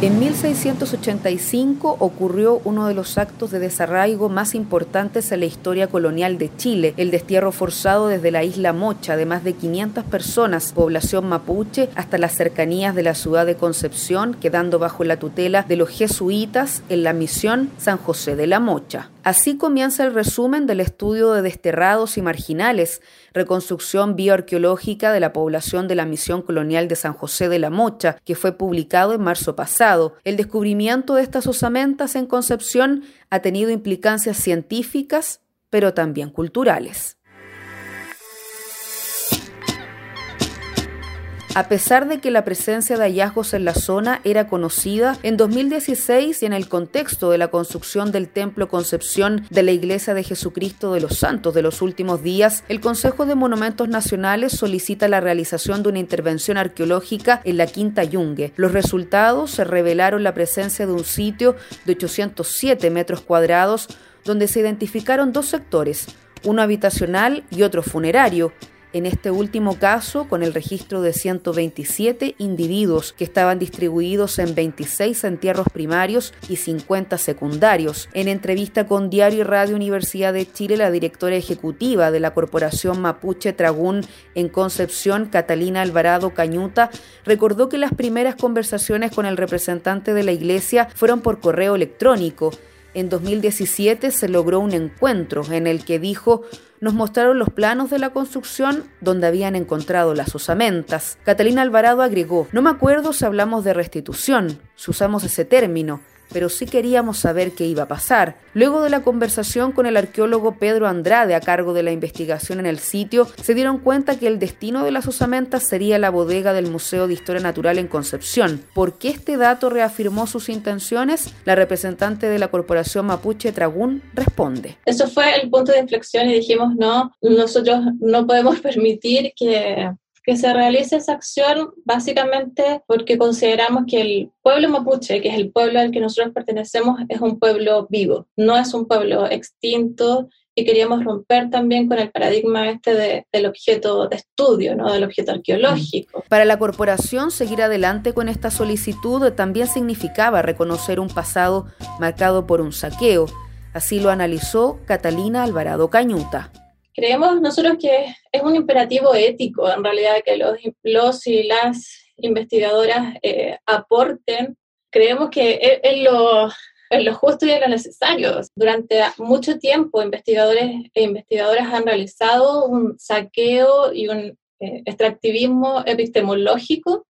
En 1685 ocurrió uno de los actos de desarraigo más importantes en la historia colonial de Chile, el destierro forzado desde la isla Mocha de más de 500 personas, población mapuche, hasta las cercanías de la ciudad de Concepción, quedando bajo la tutela de los jesuitas en la misión San José de la Mocha. Así comienza el resumen del estudio de desterrados y marginales, reconstrucción bioarqueológica de la población de la misión colonial de San José de la Mocha, que fue publicado en marzo pasado. El descubrimiento de estas osamentas en Concepción ha tenido implicancias científicas, pero también culturales. A pesar de que la presencia de hallazgos en la zona era conocida, en 2016 y en el contexto de la construcción del Templo Concepción de la Iglesia de Jesucristo de los Santos de los últimos días, el Consejo de Monumentos Nacionales solicita la realización de una intervención arqueológica en la Quinta Yungue. Los resultados se revelaron la presencia de un sitio de 807 metros cuadrados donde se identificaron dos sectores, uno habitacional y otro funerario en este último caso con el registro de 127 individuos que estaban distribuidos en 26 entierros primarios y 50 secundarios. En entrevista con Diario y Radio Universidad de Chile, la directora ejecutiva de la Corporación Mapuche Tragún en Concepción, Catalina Alvarado Cañuta, recordó que las primeras conversaciones con el representante de la Iglesia fueron por correo electrónico. En 2017 se logró un encuentro en el que dijo nos mostraron los planos de la construcción donde habían encontrado las osamentas. Catalina Alvarado agregó, no me acuerdo si hablamos de restitución, si usamos ese término, pero sí queríamos saber qué iba a pasar. Luego de la conversación con el arqueólogo Pedro Andrade a cargo de la investigación en el sitio, se dieron cuenta que el destino de las osamentas sería la bodega del Museo de Historia Natural en Concepción. ¿Por qué este dato reafirmó sus intenciones? La representante de la Corporación Mapuche Tragún responde. Eso fue el punto de inflexión y dijimos, no, nosotros no podemos permitir que que se realice esa acción básicamente porque consideramos que el pueblo mapuche, que es el pueblo al que nosotros pertenecemos, es un pueblo vivo, no es un pueblo extinto y queríamos romper también con el paradigma este del objeto de estudio, ¿no? del objeto arqueológico. Para la corporación, seguir adelante con esta solicitud también significaba reconocer un pasado marcado por un saqueo. Así lo analizó Catalina Alvarado Cañuta. Creemos nosotros que es un imperativo ético, en realidad, que los, los y las investigadoras eh, aporten. Creemos que es, lo, lo justo y es lo necesario. Durante mucho tiempo, investigadores e investigadoras han realizado un saqueo y un eh, extractivismo epistemológico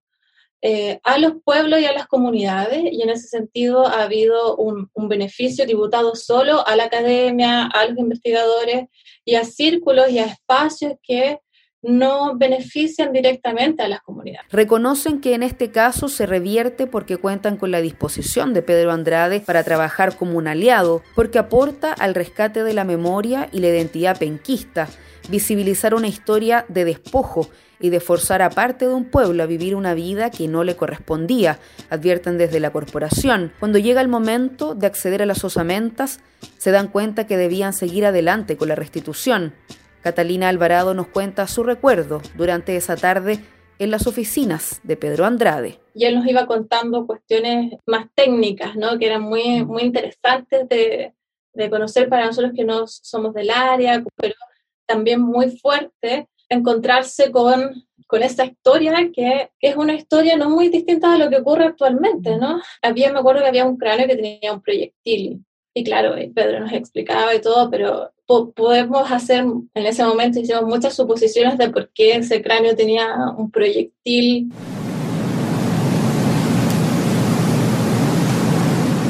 eh, a los pueblos y a las comunidades, y en ese sentido ha habido un, un, beneficio tributado solo a la academia, a los investigadores y a círculos y a espacios que no benefician directamente a las comunidades. Reconocen que en este caso se revierte porque cuentan con la disposición de Pedro Andrade para trabajar como un aliado, porque aporta al rescate de la memoria y la identidad penquista, visibilizar una historia de despojo y de forzar a parte de un pueblo a vivir una vida que no le correspondía, advierten desde la corporación. Cuando llega el momento de acceder a las osamentas, se dan cuenta que debían seguir adelante con la restitución. Catalina Alvarado nos cuenta su recuerdo durante esa tarde en las oficinas de Pedro Andrade. Y él nos iba contando cuestiones más técnicas, ¿no? que eran muy, muy interesantes de, de conocer para nosotros que no somos del área, pero también muy fuerte encontrarse con, con esta historia que, que, es una historia no muy distinta de lo que ocurre actualmente, ¿no? Había, me acuerdo que había un cráneo que tenía un proyectil y claro, Pedro nos explicaba y todo, pero podemos hacer, en ese momento hicimos muchas suposiciones de por qué ese cráneo tenía un proyectil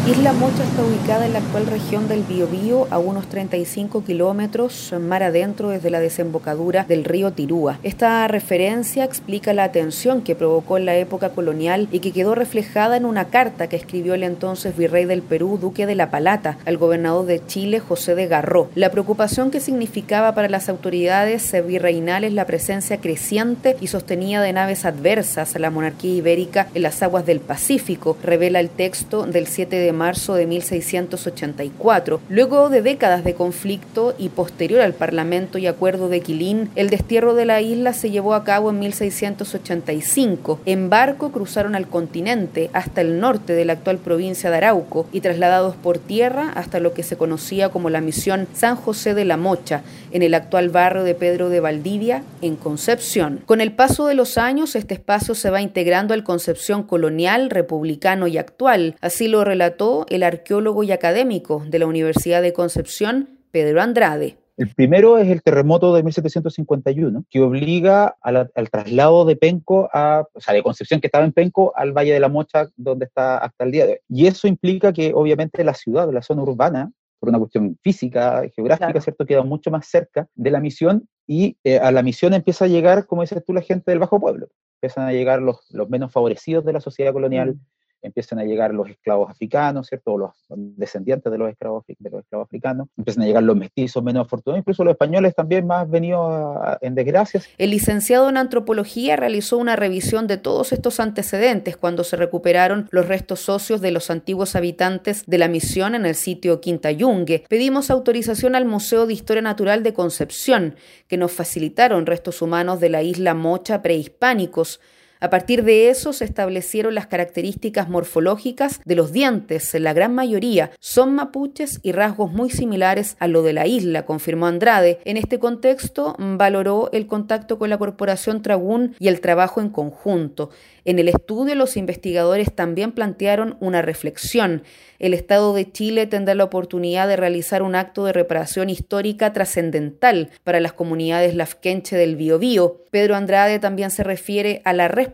Isla Mocha está ubicada en la actual región del Biobío, a unos 35 kilómetros mar adentro desde la desembocadura del río Tirúa. Esta referencia explica la atención que provocó en la época colonial y que quedó reflejada en una carta que escribió el entonces virrey del Perú, duque de La Palata, al gobernador de Chile, José de Garró. La preocupación que significaba para las autoridades virreinales la presencia creciente y sostenida de naves adversas a la monarquía ibérica en las aguas del Pacífico, revela el texto del 7 de marzo de 1684. Luego de décadas de conflicto y posterior al Parlamento y Acuerdo de Quilín, el destierro de la isla se llevó a cabo en 1685. En barco cruzaron al continente hasta el norte de la actual provincia de Arauco y trasladados por tierra hasta lo que se conocía como la misión San José de la Mocha, en el actual barrio de Pedro de Valdivia, en Concepción. Con el paso de los años, este espacio se va integrando al Concepción colonial, republicano y actual. Así lo relató el arqueólogo y académico de la Universidad de Concepción, Pedro Andrade. El primero es el terremoto de 1751, que obliga al traslado de Penco, a, o sea, de Concepción, que estaba en Penco, al Valle de la Mocha, donde está hasta el día de hoy. Y eso implica que, obviamente, la ciudad, la zona urbana, por una cuestión física, geográfica, ¿cierto? Queda mucho más cerca de la misión y eh, a la misión empieza a llegar, como dices tú, la gente del Bajo Pueblo. Empiezan a llegar los, los menos favorecidos de la sociedad colonial, mm empiezan a llegar los esclavos africanos, ¿cierto? los descendientes de los esclavos, de los esclavos africanos, empiezan a llegar los mestizos menos afortunados, incluso los españoles también más venidos en desgracias. El licenciado en antropología realizó una revisión de todos estos antecedentes cuando se recuperaron los restos socios de los antiguos habitantes de la misión en el sitio Quinta Yungue. Pedimos autorización al Museo de Historia Natural de Concepción, que nos facilitaron restos humanos de la isla Mocha prehispánicos, a partir de eso se establecieron las características morfológicas de los dientes, la gran mayoría son mapuches y rasgos muy similares a lo de la isla, confirmó Andrade. En este contexto valoró el contacto con la Corporación Tragún y el trabajo en conjunto. En el estudio los investigadores también plantearon una reflexión. El Estado de Chile tendrá la oportunidad de realizar un acto de reparación histórica trascendental para las comunidades lafkenche del Biobío. Pedro Andrade también se refiere a la responsabilidad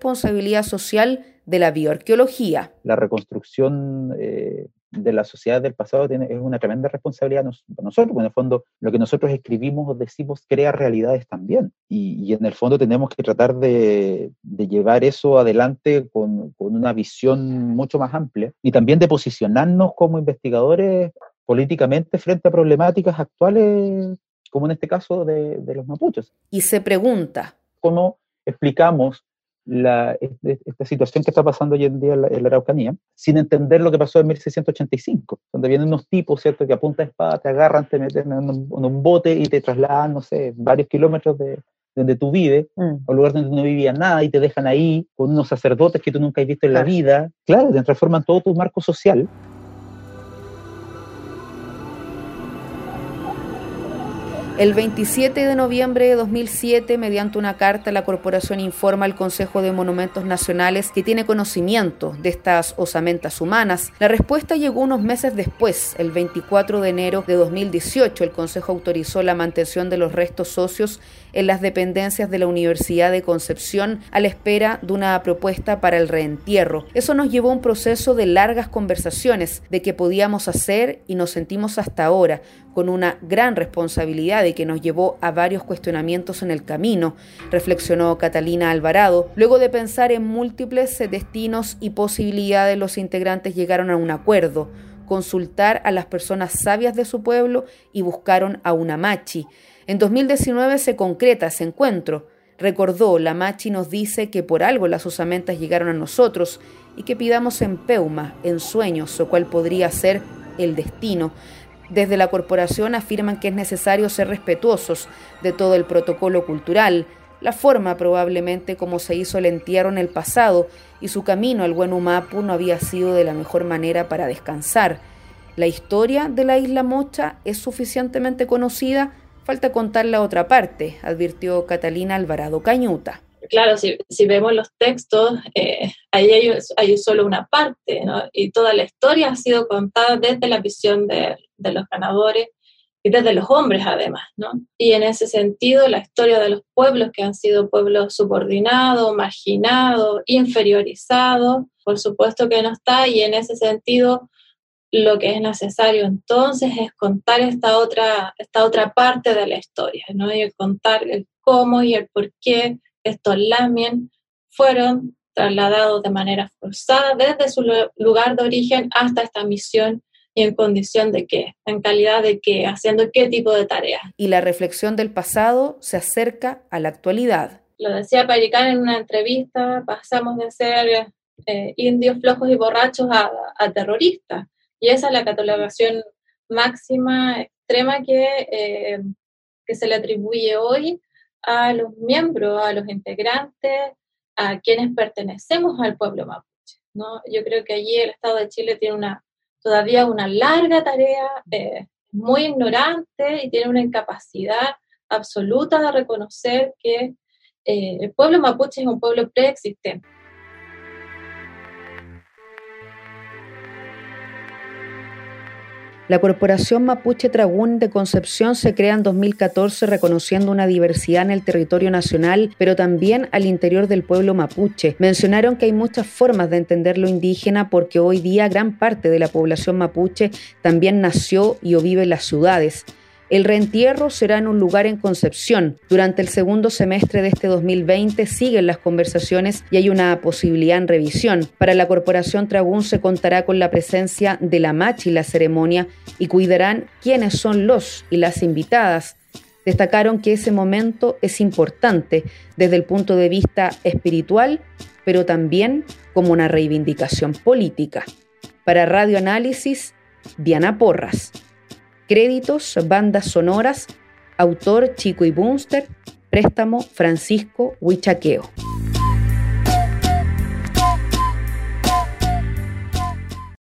social de la bioarqueología. La reconstrucción eh, de la sociedad del pasado tiene, es una tremenda responsabilidad para nosotros, porque en el fondo lo que nosotros escribimos o decimos crea realidades también. Y, en el fondo tenemos que tratar de, llevar eso adelante con, con, una visión mucho más amplia y también de posicionarnos como investigadores políticamente frente a problemáticas actuales, como en este caso de, de los mapuches. Y se pregunta, ¿cómo explicamos la, esta situación que está pasando hoy en día en la, Araucanía, sin entender lo que pasó en 1685, donde vienen unos tipos, ¿cierto?, que a punta de espada te agarran, te meten en un, bote y te trasladan, no sé, varios kilómetros de donde tú vives, mm. a un lugar donde no vivía nada y te dejan ahí con unos sacerdotes que tú nunca has visto en la vida. Claro, te transforman todo tu marco social El 27 de noviembre de 2007, mediante una carta, la corporación informa al Consejo de Monumentos Nacionales que tiene conocimiento de estas osamentas humanas. La respuesta llegó unos meses después, el 24 de enero de 2018. El Consejo autorizó la mantención de los restos socios en las dependencias de la Universidad de Concepción a la espera de una propuesta para el reentierro. Eso nos llevó a un proceso de largas conversaciones de qué podíamos hacer y nos sentimos hasta ahora con una gran responsabilidad y que nos llevó a varios cuestionamientos en el camino, reflexionó Catalina Alvarado. Luego de pensar en múltiples destinos y posibilidades, los integrantes llegaron a un acuerdo, consultar a las personas sabias de su pueblo y buscaron a una machi. En 2019 se concreta ese encuentro. Recordó, la machi nos dice que por algo las osamentas llegaron a nosotros y que pidamos en Peuma, en sueños, o cual podría ser el destino. Desde la corporación afirman que es necesario ser respetuosos de todo el protocolo cultural, la forma probablemente como se hizo el entierro en el pasado y su camino al buen Humapu no había sido de la mejor manera para descansar. La historia de la isla Mocha es suficientemente conocida, falta contar la otra parte, advirtió Catalina Alvarado Cañuta claro, si, vemos los textos, eh, ahí hay, solo una parte. Y toda la historia ha sido contada desde la visión de, los ganadores y desde los hombres además, ¿no? Y en ese sentido, la historia de los pueblos que han sido pueblos subordinados, marginados, inferiorizados, por supuesto que no está, y en ese sentido, lo que es necesario entonces es contar esta otra, esta otra parte de la historia, ¿no? Y contar el cómo y el por qué estos lamien fueron trasladados de manera forzada desde su lugar de origen hasta esta misión y en condición de qué, en calidad de qué, haciendo qué tipo de tareas. Y la reflexión del pasado se acerca a la actualidad. Lo decía Pericán en una entrevista, pasamos de ser eh, indios flojos y borrachos a, a terroristas. Y esa es la catalogación máxima, extrema que, eh, que se le atribuye hoy a los miembros, a los integrantes, a quienes pertenecemos al pueblo mapuche. ¿no? Yo creo que allí el Estado de Chile tiene una, todavía una larga tarea, eh, muy ignorante y tiene una incapacidad absoluta de reconocer que eh, el pueblo mapuche es un pueblo preexistente. La Corporación Mapuche Tragún de Concepción se crea en 2014 reconociendo una diversidad en el territorio nacional, pero también al interior del pueblo mapuche. Mencionaron que hay muchas formas de entender lo indígena porque hoy día gran parte de la población mapuche también nació y vive en las ciudades. El reentierro será en un lugar en Concepción. Durante el segundo semestre de este 2020 siguen las conversaciones y hay una posibilidad en revisión. Para la Corporación Tragún se contará con la presencia de la machi la ceremonia y cuidarán quiénes son los y las invitadas. Destacaron que ese momento es importante desde el punto de vista espiritual, pero también como una reivindicación política. Para Radio Análisis, Diana Porras. Créditos, bandas sonoras, autor Chico y Bunster, préstamo Francisco Huichaqueo.